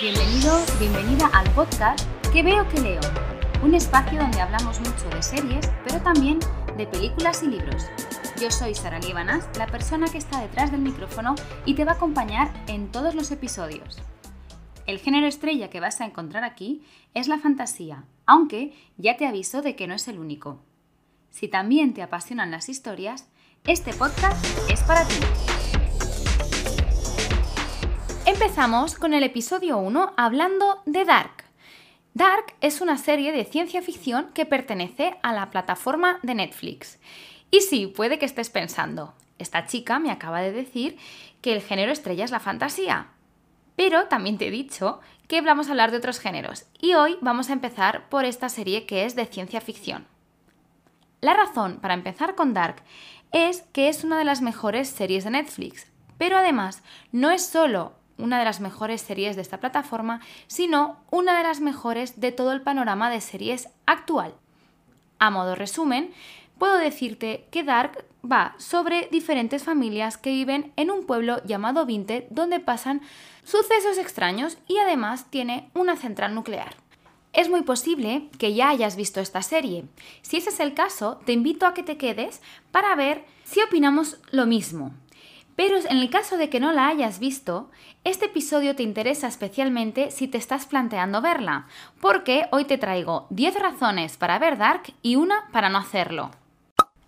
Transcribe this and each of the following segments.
Bienvenido, bienvenida al podcast Que veo que leo, un espacio donde hablamos mucho de series, pero también de películas y libros. Yo soy Sara Líbanas, la persona que está detrás del micrófono y te va a acompañar en todos los episodios. El género estrella que vas a encontrar aquí es la fantasía, aunque ya te aviso de que no es el único. Si también te apasionan las historias, este podcast es para ti. Empezamos con el episodio 1 hablando de Dark. Dark es una serie de ciencia ficción que pertenece a la plataforma de Netflix. Y sí, puede que estés pensando, esta chica me acaba de decir que el género estrella es la fantasía. Pero también te he dicho que vamos a hablar de otros géneros y hoy vamos a empezar por esta serie que es de ciencia ficción. La razón para empezar con Dark es que es una de las mejores series de Netflix, pero además no es solo una de las mejores series de esta plataforma, sino una de las mejores de todo el panorama de series actual. A modo resumen, puedo decirte que Dark va sobre diferentes familias que viven en un pueblo llamado Vinted donde pasan sucesos extraños y además tiene una central nuclear. Es muy posible que ya hayas visto esta serie. Si ese es el caso, te invito a que te quedes para ver si opinamos lo mismo. Pero en el caso de que no la hayas visto, este episodio te interesa especialmente si te estás planteando verla, porque hoy te traigo 10 razones para ver Dark y una para no hacerlo.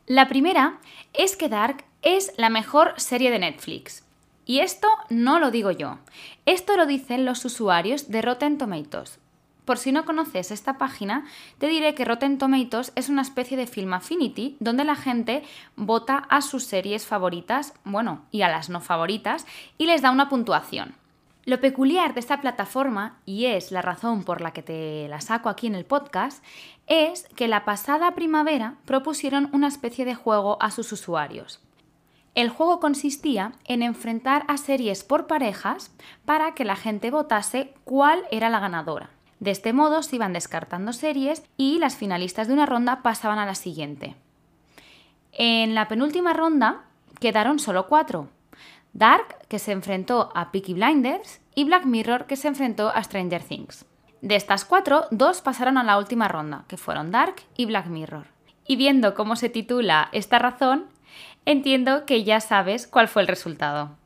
La primera es que Dark es la mejor serie de Netflix. Y esto no lo digo yo, esto lo dicen los usuarios de Rotten Tomatoes, por si no conoces esta página, te diré que Rotten Tomatoes es una especie de Film Affinity donde la gente vota a sus series favoritas, bueno, y a las no favoritas, y les da una puntuación. Lo peculiar de esta plataforma, y es la razón por la que te la saco aquí en el podcast, es que la pasada primavera propusieron una especie de juego a sus usuarios. El juego consistía en enfrentar a series por parejas para que la gente votase cuál era la ganadora. De este modo se iban descartando series y las finalistas de una ronda pasaban a la siguiente. En la penúltima ronda quedaron solo cuatro. Dark, que se enfrentó a Peaky Blinders, y Black Mirror, que se enfrentó a Stranger Things. De estas cuatro, dos pasaron a la última ronda, que fueron Dark y Black Mirror. Y viendo cómo se titula esta razón, entiendo que ya sabes cuál fue el resultado.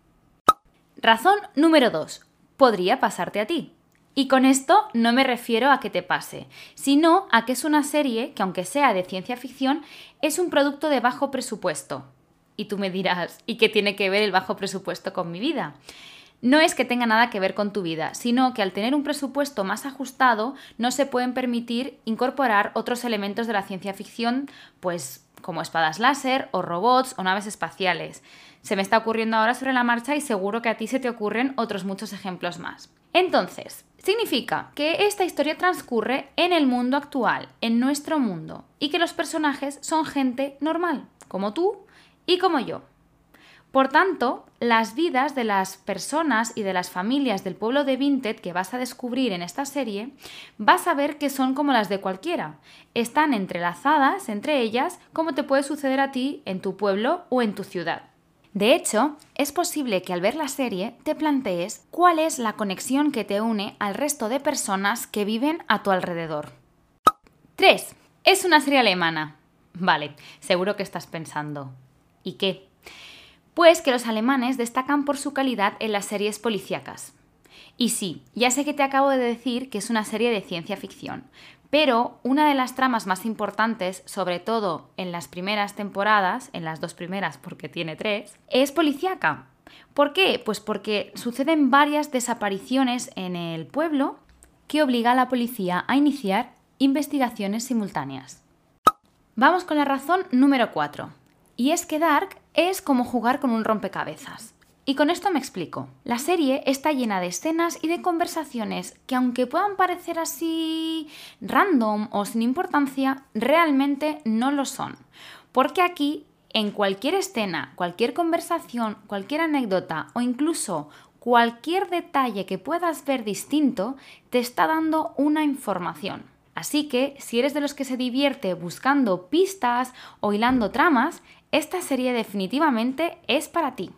Razón número 2. Podría pasarte a ti. Y con esto no me refiero a que te pase, sino a que es una serie que aunque sea de ciencia ficción, es un producto de bajo presupuesto. Y tú me dirás, ¿y qué tiene que ver el bajo presupuesto con mi vida? No es que tenga nada que ver con tu vida, sino que al tener un presupuesto más ajustado no se pueden permitir incorporar otros elementos de la ciencia ficción, pues como espadas láser o robots o naves espaciales. Se me está ocurriendo ahora sobre la marcha y seguro que a ti se te ocurren otros muchos ejemplos más. Entonces, Significa que esta historia transcurre en el mundo actual, en nuestro mundo, y que los personajes son gente normal, como tú y como yo. Por tanto, las vidas de las personas y de las familias del pueblo de Vinted que vas a descubrir en esta serie, vas a ver que son como las de cualquiera. Están entrelazadas entre ellas como te puede suceder a ti en tu pueblo o en tu ciudad. De hecho, es posible que al ver la serie te plantees cuál es la conexión que te une al resto de personas que viven a tu alrededor. 3. Es una serie alemana. Vale, seguro que estás pensando. ¿Y qué? Pues que los alemanes destacan por su calidad en las series policíacas. Y sí, ya sé que te acabo de decir que es una serie de ciencia ficción, pero una de las tramas más importantes, sobre todo en las primeras temporadas, en las dos primeras porque tiene tres, es policíaca. ¿Por qué? Pues porque suceden varias desapariciones en el pueblo que obliga a la policía a iniciar investigaciones simultáneas. Vamos con la razón número 4. Y es que Dark es como jugar con un rompecabezas. Y con esto me explico. La serie está llena de escenas y de conversaciones que aunque puedan parecer así random o sin importancia, realmente no lo son. Porque aquí, en cualquier escena, cualquier conversación, cualquier anécdota o incluso cualquier detalle que puedas ver distinto, te está dando una información. Así que, si eres de los que se divierte buscando pistas o hilando tramas, esta serie definitivamente es para ti.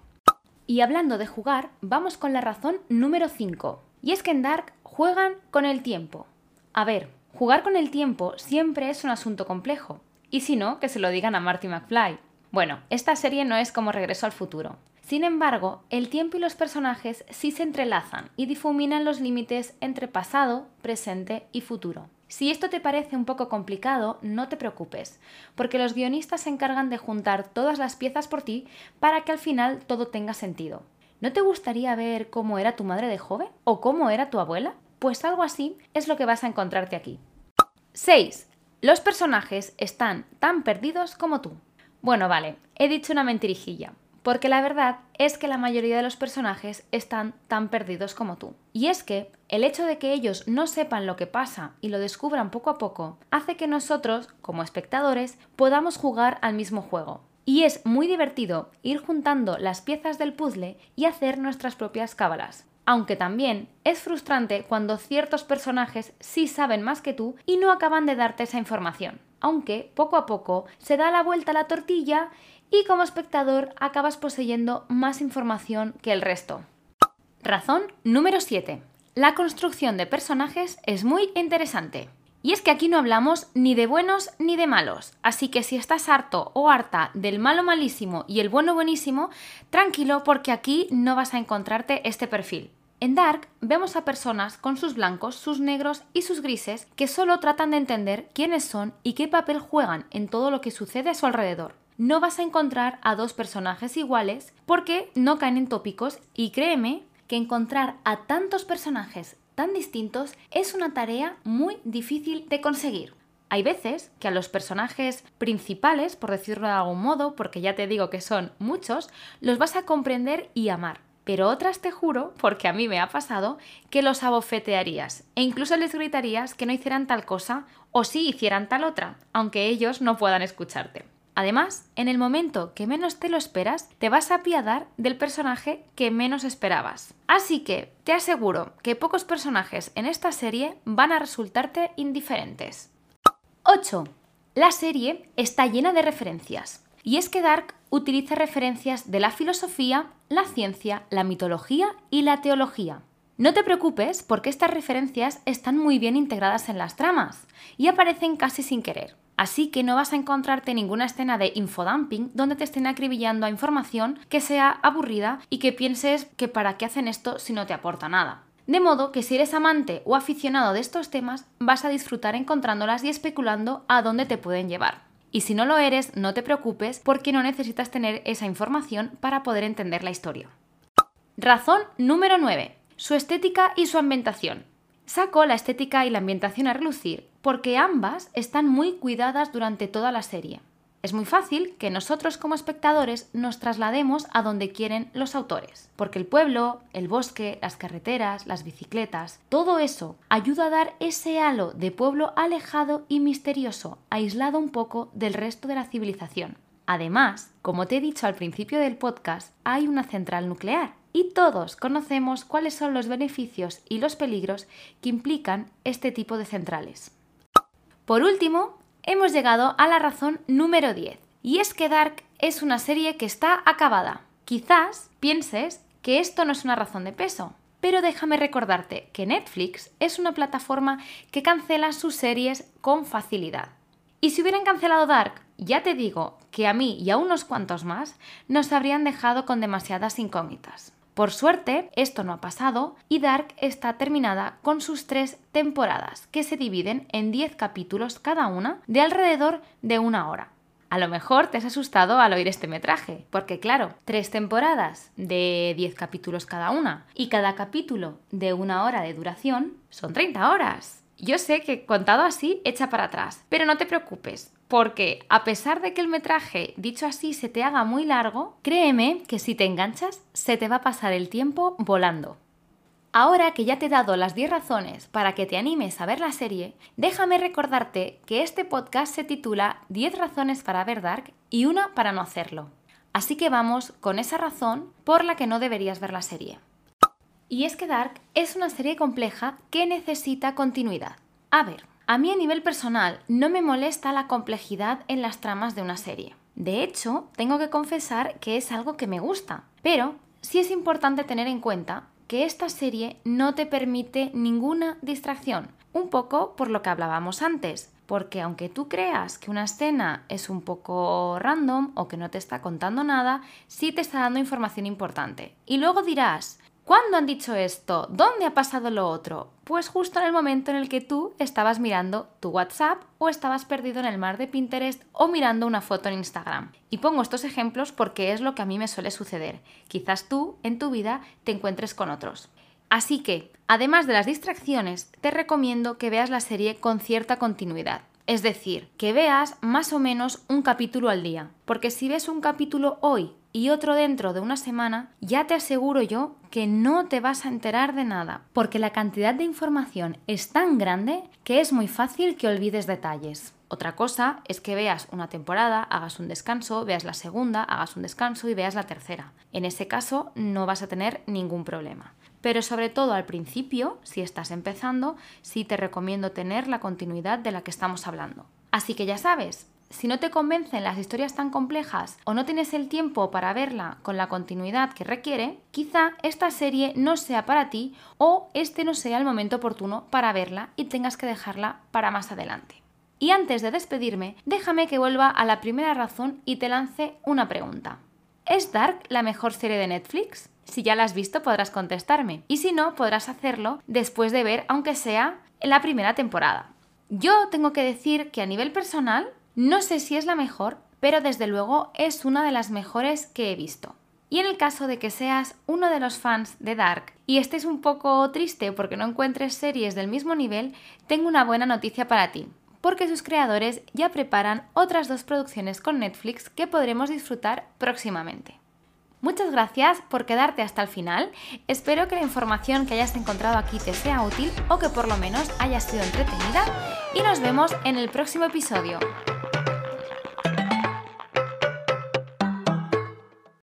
Y hablando de jugar, vamos con la razón número 5. Y es que en Dark juegan con el tiempo. A ver, jugar con el tiempo siempre es un asunto complejo. Y si no, que se lo digan a Marty McFly. Bueno, esta serie no es como Regreso al futuro. Sin embargo, el tiempo y los personajes sí se entrelazan y difuminan los límites entre pasado, presente y futuro. Si esto te parece un poco complicado, no te preocupes, porque los guionistas se encargan de juntar todas las piezas por ti para que al final todo tenga sentido. ¿No te gustaría ver cómo era tu madre de joven? ¿O cómo era tu abuela? Pues algo así es lo que vas a encontrarte aquí. 6. Los personajes están tan perdidos como tú. Bueno, vale, he dicho una mentirijilla, porque la verdad es que la mayoría de los personajes están tan perdidos como tú. Y es que el hecho de que ellos no sepan lo que pasa y lo descubran poco a poco hace que nosotros, como espectadores, podamos jugar al mismo juego. Y es muy divertido ir juntando las piezas del puzzle y hacer nuestras propias cábalas. Aunque también es frustrante cuando ciertos personajes sí saben más que tú y no acaban de darte esa información. Aunque poco a poco se da la vuelta a la tortilla y como espectador acabas poseyendo más información que el resto. Razón número 7. La construcción de personajes es muy interesante. Y es que aquí no hablamos ni de buenos ni de malos, así que si estás harto o harta del malo malísimo y el bueno buenísimo, tranquilo porque aquí no vas a encontrarte este perfil. En Dark vemos a personas con sus blancos, sus negros y sus grises que solo tratan de entender quiénes son y qué papel juegan en todo lo que sucede a su alrededor no vas a encontrar a dos personajes iguales porque no caen en tópicos y créeme que encontrar a tantos personajes tan distintos es una tarea muy difícil de conseguir. Hay veces que a los personajes principales, por decirlo de algún modo, porque ya te digo que son muchos, los vas a comprender y amar. Pero otras te juro, porque a mí me ha pasado, que los abofetearías e incluso les gritarías que no hicieran tal cosa o sí hicieran tal otra, aunque ellos no puedan escucharte. Además, en el momento que menos te lo esperas, te vas a apiadar del personaje que menos esperabas. Así que te aseguro que pocos personajes en esta serie van a resultarte indiferentes. 8. La serie está llena de referencias. Y es que Dark utiliza referencias de la filosofía, la ciencia, la mitología y la teología. No te preocupes porque estas referencias están muy bien integradas en las tramas y aparecen casi sin querer. Así que no vas a encontrarte ninguna escena de infodumping donde te estén acribillando a información que sea aburrida y que pienses que para qué hacen esto si no te aporta nada. De modo que si eres amante o aficionado de estos temas, vas a disfrutar encontrándolas y especulando a dónde te pueden llevar. Y si no lo eres, no te preocupes porque no necesitas tener esa información para poder entender la historia. Razón número 9. Su estética y su ambientación. Saco la estética y la ambientación a relucir porque ambas están muy cuidadas durante toda la serie. Es muy fácil que nosotros como espectadores nos traslademos a donde quieren los autores, porque el pueblo, el bosque, las carreteras, las bicicletas, todo eso ayuda a dar ese halo de pueblo alejado y misterioso, aislado un poco del resto de la civilización. Además, como te he dicho al principio del podcast, hay una central nuclear y todos conocemos cuáles son los beneficios y los peligros que implican este tipo de centrales. Por último, hemos llegado a la razón número 10, y es que Dark es una serie que está acabada. Quizás pienses que esto no es una razón de peso, pero déjame recordarte que Netflix es una plataforma que cancela sus series con facilidad. Y si hubieran cancelado Dark, ya te digo que a mí y a unos cuantos más nos habrían dejado con demasiadas incógnitas. Por suerte, esto no ha pasado y Dark está terminada con sus tres temporadas, que se dividen en 10 capítulos cada una de alrededor de una hora. A lo mejor te has asustado al oír este metraje, porque claro, tres temporadas de 10 capítulos cada una y cada capítulo de una hora de duración son 30 horas. Yo sé que contado así echa para atrás, pero no te preocupes, porque a pesar de que el metraje, dicho así, se te haga muy largo, créeme que si te enganchas, se te va a pasar el tiempo volando. Ahora que ya te he dado las 10 razones para que te animes a ver la serie, déjame recordarte que este podcast se titula 10 razones para ver Dark y una para no hacerlo. Así que vamos con esa razón por la que no deberías ver la serie. Y es que Dark es una serie compleja que necesita continuidad. A ver, a mí a nivel personal no me molesta la complejidad en las tramas de una serie. De hecho, tengo que confesar que es algo que me gusta, pero sí es importante tener en cuenta que esta serie no te permite ninguna distracción, un poco por lo que hablábamos antes, porque aunque tú creas que una escena es un poco random o que no te está contando nada, sí te está dando información importante. Y luego dirás, ¿Cuándo han dicho esto? ¿Dónde ha pasado lo otro? Pues justo en el momento en el que tú estabas mirando tu WhatsApp o estabas perdido en el mar de Pinterest o mirando una foto en Instagram. Y pongo estos ejemplos porque es lo que a mí me suele suceder. Quizás tú en tu vida te encuentres con otros. Así que, además de las distracciones, te recomiendo que veas la serie con cierta continuidad. Es decir, que veas más o menos un capítulo al día. Porque si ves un capítulo hoy y otro dentro de una semana, ya te aseguro yo que no te vas a enterar de nada, porque la cantidad de información es tan grande que es muy fácil que olvides detalles. Otra cosa es que veas una temporada, hagas un descanso, veas la segunda, hagas un descanso y veas la tercera. En ese caso no vas a tener ningún problema. Pero sobre todo al principio, si estás empezando, sí te recomiendo tener la continuidad de la que estamos hablando. Así que ya sabes, si no te convencen las historias tan complejas o no tienes el tiempo para verla con la continuidad que requiere, quizá esta serie no sea para ti o este no sea el momento oportuno para verla y tengas que dejarla para más adelante. Y antes de despedirme, déjame que vuelva a la primera razón y te lance una pregunta. ¿Es Dark la mejor serie de Netflix? Si ya la has visto podrás contestarme y si no podrás hacerlo después de ver aunque sea en la primera temporada. Yo tengo que decir que a nivel personal no sé si es la mejor, pero desde luego es una de las mejores que he visto. Y en el caso de que seas uno de los fans de Dark y estés un poco triste porque no encuentres series del mismo nivel, tengo una buena noticia para ti, porque sus creadores ya preparan otras dos producciones con Netflix que podremos disfrutar próximamente. Muchas gracias por quedarte hasta el final. Espero que la información que hayas encontrado aquí te sea útil o que por lo menos haya sido entretenida y nos vemos en el próximo episodio.